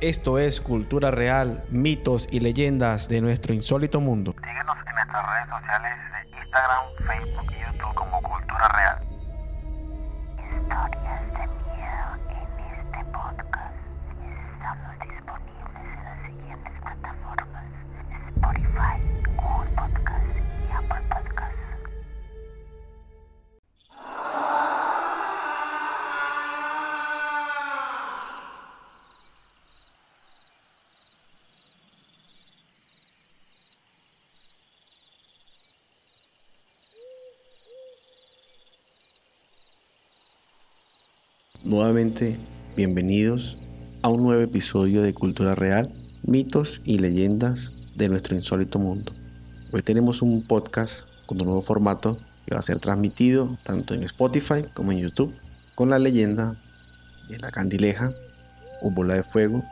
Esto es Cultura Real, mitos y leyendas de nuestro insólito mundo. Síguenos en nuestras redes sociales de Instagram, Facebook y YouTube como Cultura Real. Historias de miedo en este podcast. Estamos disponibles en las siguientes plataformas: Nuevamente, bienvenidos a un nuevo episodio de Cultura Real, mitos y leyendas de nuestro insólito mundo. Hoy tenemos un podcast con un nuevo formato que va a ser transmitido tanto en Spotify como en YouTube con la leyenda de la candileja o bola de fuego,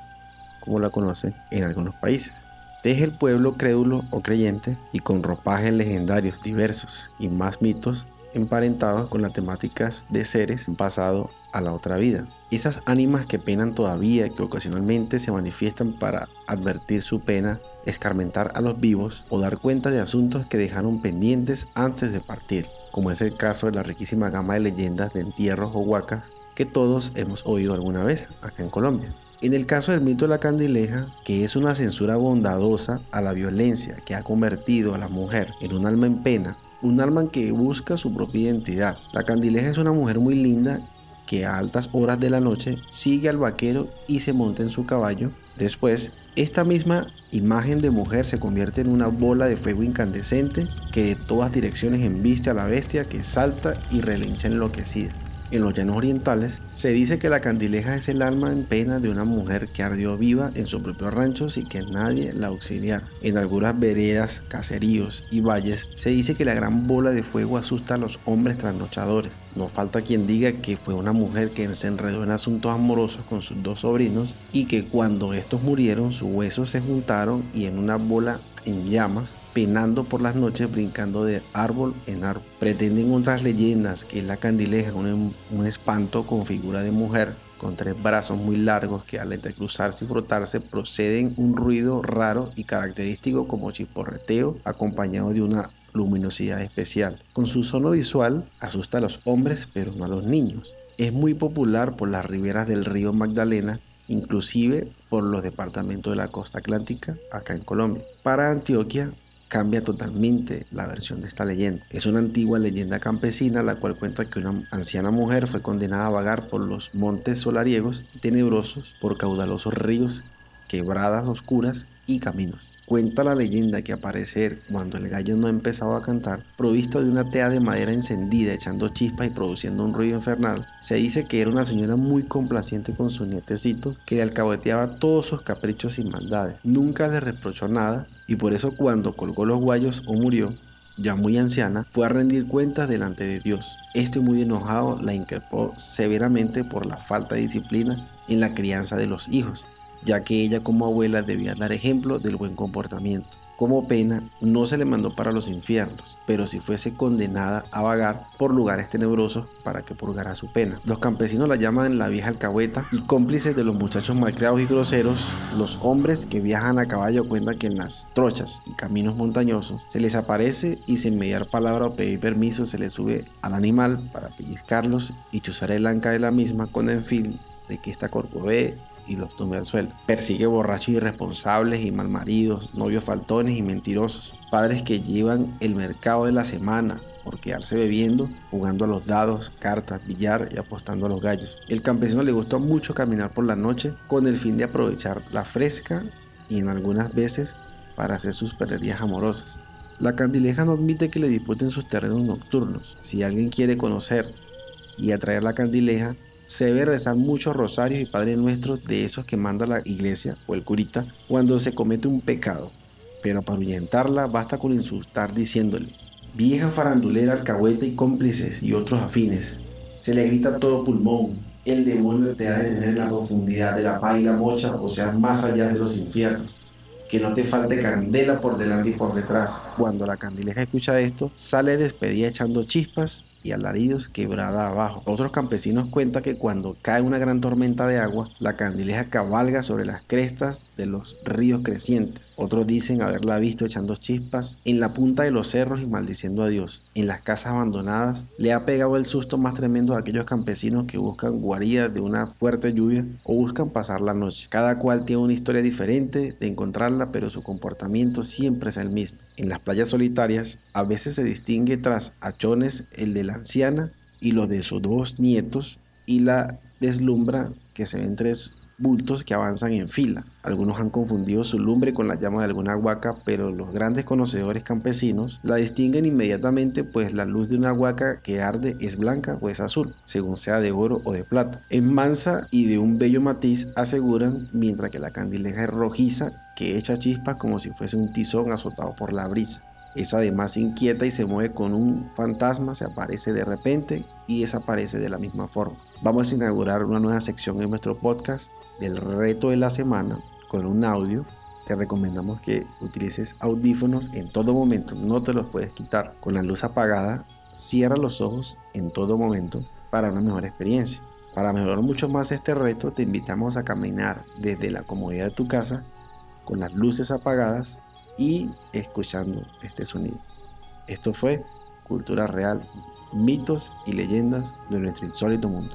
como la conocen en algunos países. Deje el pueblo crédulo o creyente y con ropajes legendarios diversos y más mitos emparentados con las temáticas de seres pasado a la otra vida. Esas ánimas que penan todavía, que ocasionalmente se manifiestan para advertir su pena, escarmentar a los vivos o dar cuenta de asuntos que dejaron pendientes antes de partir, como es el caso de la riquísima gama de leyendas de entierros o huacas que todos hemos oído alguna vez acá en Colombia. En el caso del mito de la candileja, que es una censura bondadosa a la violencia que ha convertido a la mujer en un alma en pena, un alma que busca su propia identidad. La candileja es una mujer muy linda que a altas horas de la noche sigue al vaquero y se monta en su caballo. Después, esta misma imagen de mujer se convierte en una bola de fuego incandescente que de todas direcciones embiste a la bestia que salta y relincha enloquecida. En los llanos orientales se dice que la candileja es el alma en pena de una mujer que ardió viva en su propio rancho sin que nadie la auxiliara. En algunas veredas, caseríos y valles se dice que la gran bola de fuego asusta a los hombres trasnochadores. No falta quien diga que fue una mujer que se enredó en asuntos amorosos con sus dos sobrinos y que cuando estos murieron sus huesos se juntaron y en una bola en llamas, penando por las noches, brincando de árbol en árbol. Pretenden otras leyendas que la candileja, un, un espanto con figura de mujer, con tres brazos muy largos que al entrecruzarse y frotarse proceden un ruido raro y característico como chiporreteo, acompañado de una luminosidad especial. Con su sono visual asusta a los hombres pero no a los niños. Es muy popular por las riberas del río Magdalena inclusive por los departamentos de la costa atlántica acá en Colombia. Para Antioquia cambia totalmente la versión de esta leyenda. Es una antigua leyenda campesina la cual cuenta que una anciana mujer fue condenada a vagar por los montes solariegos y tenebrosos por caudalosos ríos, quebradas oscuras y caminos. Cuenta la leyenda que aparecer cuando el gallo no empezaba a cantar, provisto de una tea de madera encendida echando chispas y produciendo un ruido infernal, se dice que era una señora muy complaciente con sus nietecitos que le alcahueteaba todos sus caprichos y maldades. Nunca le reprochó nada y por eso cuando colgó los guayos o murió, ya muy anciana, fue a rendir cuentas delante de Dios. Este muy enojado la increpó severamente por la falta de disciplina en la crianza de los hijos ya que ella como abuela debía dar ejemplo del buen comportamiento. Como pena, no se le mandó para los infiernos, pero si fuese condenada a vagar por lugares tenebrosos para que purgara su pena. Los campesinos la llaman la vieja alcahueta y cómplices de los muchachos malcriados y groseros, los hombres que viajan a caballo cuentan que en las trochas y caminos montañosos se les aparece y sin mediar palabra o pedir permiso se les sube al animal para pellizcarlos y chuzar el anca de la misma con el fin de que esta corcovee y los tumbe al suelo. Persigue borrachos irresponsables y malmaridos, novios faltones y mentirosos, padres que llevan el mercado de la semana por quedarse bebiendo, jugando a los dados, cartas, billar y apostando a los gallos. El campesino le gustó mucho caminar por la noche con el fin de aprovechar la fresca y en algunas veces para hacer sus perrerías amorosas. La candileja no admite que le disputen sus terrenos nocturnos. Si alguien quiere conocer y atraer la candileja, se debe rezar muchos rosarios y padres nuestros de esos que manda la iglesia o el curita cuando se comete un pecado. Pero para ahuyentarla basta con insultar diciéndole, vieja farandulera, alcahueta y cómplices y otros afines. Se le grita todo pulmón, el demonio te ha de tener en la profundidad de la paz y la mocha, o sea, más allá de los infiernos. Que no te falte candela por delante y por detrás. Cuando la candileja escucha esto, sale despedida echando chispas y alaridos quebrada abajo. Otros campesinos cuentan que cuando cae una gran tormenta de agua, la candileja cabalga sobre las crestas de los ríos crecientes. Otros dicen haberla visto echando chispas en la punta de los cerros y maldiciendo a Dios. En las casas abandonadas le ha pegado el susto más tremendo a aquellos campesinos que buscan guaridas de una fuerte lluvia o buscan pasar la noche. Cada cual tiene una historia diferente de encontrarla, pero su comportamiento siempre es el mismo. En las playas solitarias a veces se distingue tras achones el de la anciana y los de sus dos nietos y la deslumbra que se ven tres bultos que avanzan en fila. Algunos han confundido su lumbre con la llama de alguna huaca, pero los grandes conocedores campesinos la distinguen inmediatamente, pues la luz de una huaca que arde es blanca o es azul, según sea de oro o de plata. Es mansa y de un bello matiz, aseguran, mientras que la candileja es rojiza, que echa chispas como si fuese un tizón azotado por la brisa. Es además inquieta y se mueve con un fantasma, se aparece de repente y desaparece de la misma forma. Vamos a inaugurar una nueva sección en nuestro podcast del reto de la semana con un audio. Te recomendamos que utilices audífonos en todo momento, no te los puedes quitar. Con la luz apagada, cierra los ojos en todo momento para una mejor experiencia. Para mejorar mucho más este reto, te invitamos a caminar desde la comodidad de tu casa con las luces apagadas y escuchando este sonido. Esto fue Cultura Real, mitos y leyendas de nuestro insólito mundo.